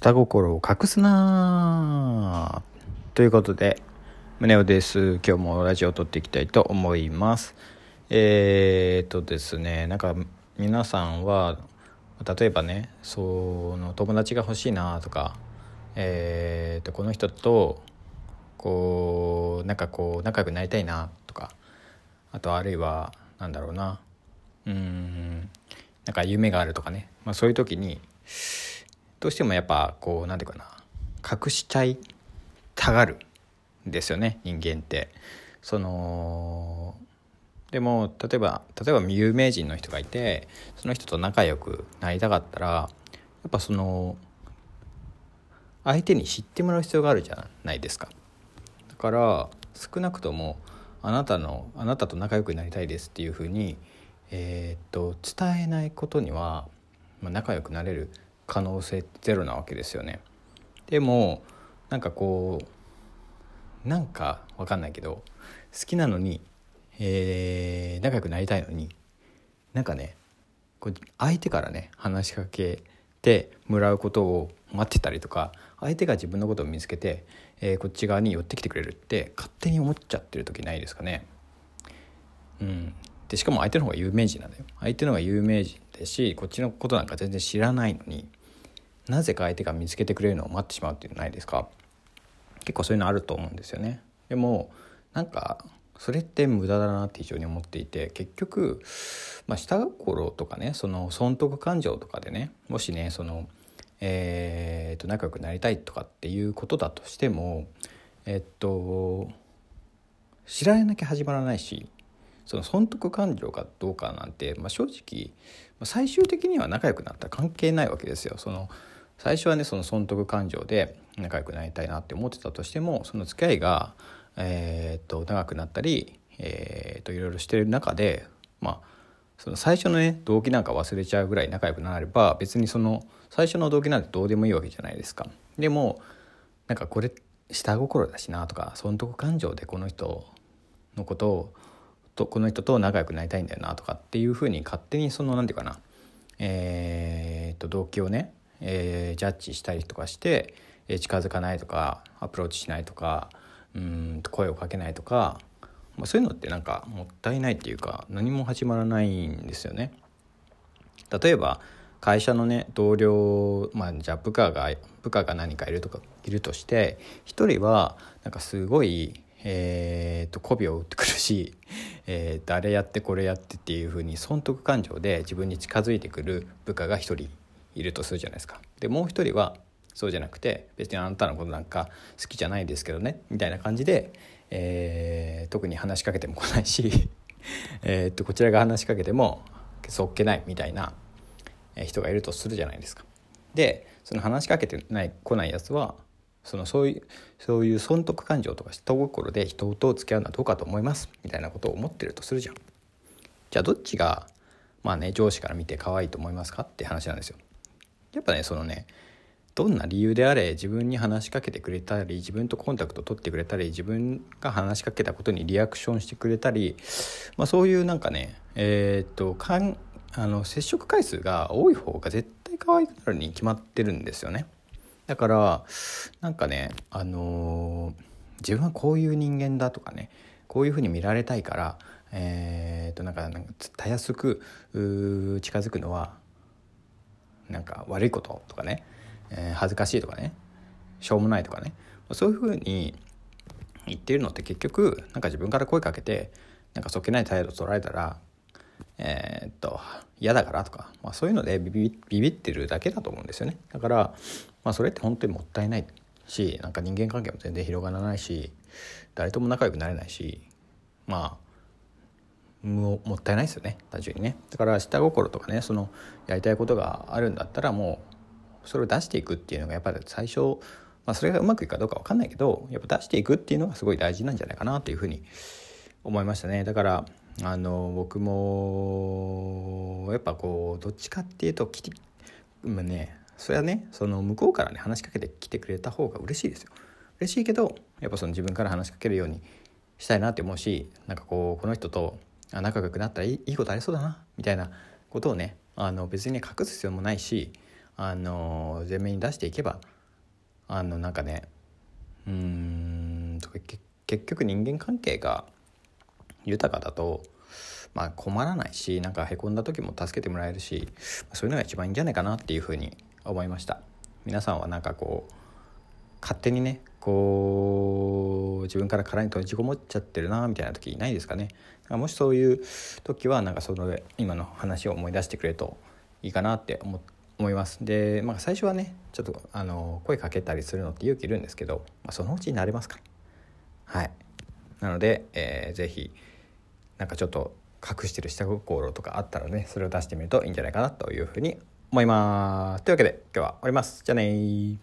下心を隠すなということで宗男です。今日もラジオを撮っていきたいと思います。えー、っとですねなんか皆さんは例えばねその友達が欲しいなとかえー、っとこの人とこうなんかこう仲良くなりたいなとかあとあるいはなんだろうな。うんなんか夢があるとかね、まあ、そういう時にどうしてもやっぱこう何て言うかな隠しちゃいたがるんですよね人間って。そのでも例えば例えば有名人の人がいてその人と仲良くなりたかったらやっぱその相手に知ってもらう必要があるじゃないですか。だから少なくともあなたのあなたと仲良くなりたいですっていうふうにえー、っと伝えないことには、まあ、仲良くなれる可能性ゼロなわけですよね。でもなんかこうなんかわかんないけど好きなのに、えー、仲良くなりたいのになんかねこう相手からね話しかけてもらうことを待ってたりとか相手が自分のことを見つけて、えー、こっち側に寄ってきてくれるって勝手に思っちゃってる時ないですかね。うん、でしかも相手の方が有名人なんだよ相手の方が有名人ですしこっちのことなんか全然知らないのになぜか相手が見つけてくれるのを待ってしまうっていうのないですか？結構そういうのあると思うんですよねでもなんかそれって無駄だなって非常に思っていて結局、まあ、下心とかねその損得感情とかでねもしねそのえー、と仲良くなりたいとかっていうことだとしてもえっと知られなきゃ始まらないしその損得感情かどうかなんて、まあ、正直最終的には仲良くなったら関係ないわけですよ。その最初はねその損得感情で仲良くなりたいなって思ってたとしてもその付き合いが、えー、っと長くなったり、えー、っといろいろしてる中でまあその最初のね動機なんか忘れちゃうぐらい仲良くなれば別にその最初の動機なんてどうでもいいわけじゃないですか。でもなんかこれ下心だしなとか損得感情でこの人のことをとこの人と仲良くなりたいんだよなとかっていうふうに勝手にその何て言うかなえー、っと動機をね、えー、ジャッジしたりとかして、えー、近づかないとかアプローチしないとかうん声をかけないとか、まあ、そういうのってなんかもったいないっていうか何も始まらないんですよね。例えば会社のね同僚まあじゃあ部下が部下が何かいるとかいるとして一人はなんかすごいえーと、媚びを打ってくるし、えー、誰やってこれやってっていうふうに損得感情で自分に近づいてくる部下が一人いるとするじゃないですか。でもう一人はそうじゃなくて別にあなたのことなんか好きじゃないですけどねみたいな感じで、えー、特に話しかけても来ないし えっとこちらが話しかけてもそっけないみたいな人がいるとするじゃないですか。でその話しかけてない来ないやつはそのそういうそういう損得感情とか下心で人と付き合うのはどうかと思いますみたいなことを思ってるとするじゃん。じゃあどっちがまあね上司から見て可愛いと思いますか？って話なんですよ。やっぱねそのねどんな理由であれ自分に話しかけてくれたり自分とコンタクト取ってくれたり自分が話しかけたことにリアクションしてくれたり、まあ、そういうなんかねえー、っとかんあの接触回数が多い方が絶対可愛くなるに決まってるんですよね。だからなんかねあのー、自分はこういう人間だとかねこういうふうに見られたいからえー、となんかたやすく近づくのはなんか悪いこととかね、えー、恥ずかしいとかねしょうもないとかねそういうふうに言ってるのって結局なんか自分から声かけてなんかそっけない態度取られたらえー、っと嫌だからとか、まあ、そういうのでビビビビってるだけだと思うんですよね。だから、まあ、それって本当にもったいないしなんか人間関係も全然広がらないし誰とも仲良くなれないしまあもったいないですよね。単純にね。だから下心とかねそのやりたいことがあるんだったらもうそれを出していくっていうのがやっぱり最初、まあ、それがうまくいくかどうか分かんないけどやっぱ出していくっていうのがすごい大事なんじゃないかなというふうに思いましたね。だからあの僕もやっぱこうどっちかっていうときてまあねそれはねその向こうからね話しかけてきてくれた方が嬉しいですよ。嬉しいけどやっぱその自分から話しかけるようにしたいなって思うしなんかこうこの人とあ仲良くなったらいいいいことありそうだなみたいなことをねあの別に、ね、隠す必要もないしあの前面に出していけばあのなんかねうーん結局人間関係が豊かだとまあ困らないしなんかへこんだ時も助けてもらえるしそういうのが一番いいんじゃないかなっていうふうに思いました。皆さんはなんかこう勝手にねこう自分から殻に閉じこもっちゃってるなみたいな時ないですかね。かもしそういう時はなんかその今の話を思い出してくれるといいかなって思思います。で、まあ、最初はねちょっとあの声かけたりするのって勇気いるんですけど、まあ、そのうちになれますか。らはい。なので、えー、ぜひなんかちょっと隠してる下心とかあったらねそれを出してみるといいんじゃないかなというふうに思います。というわけで今日は終わります。じゃあね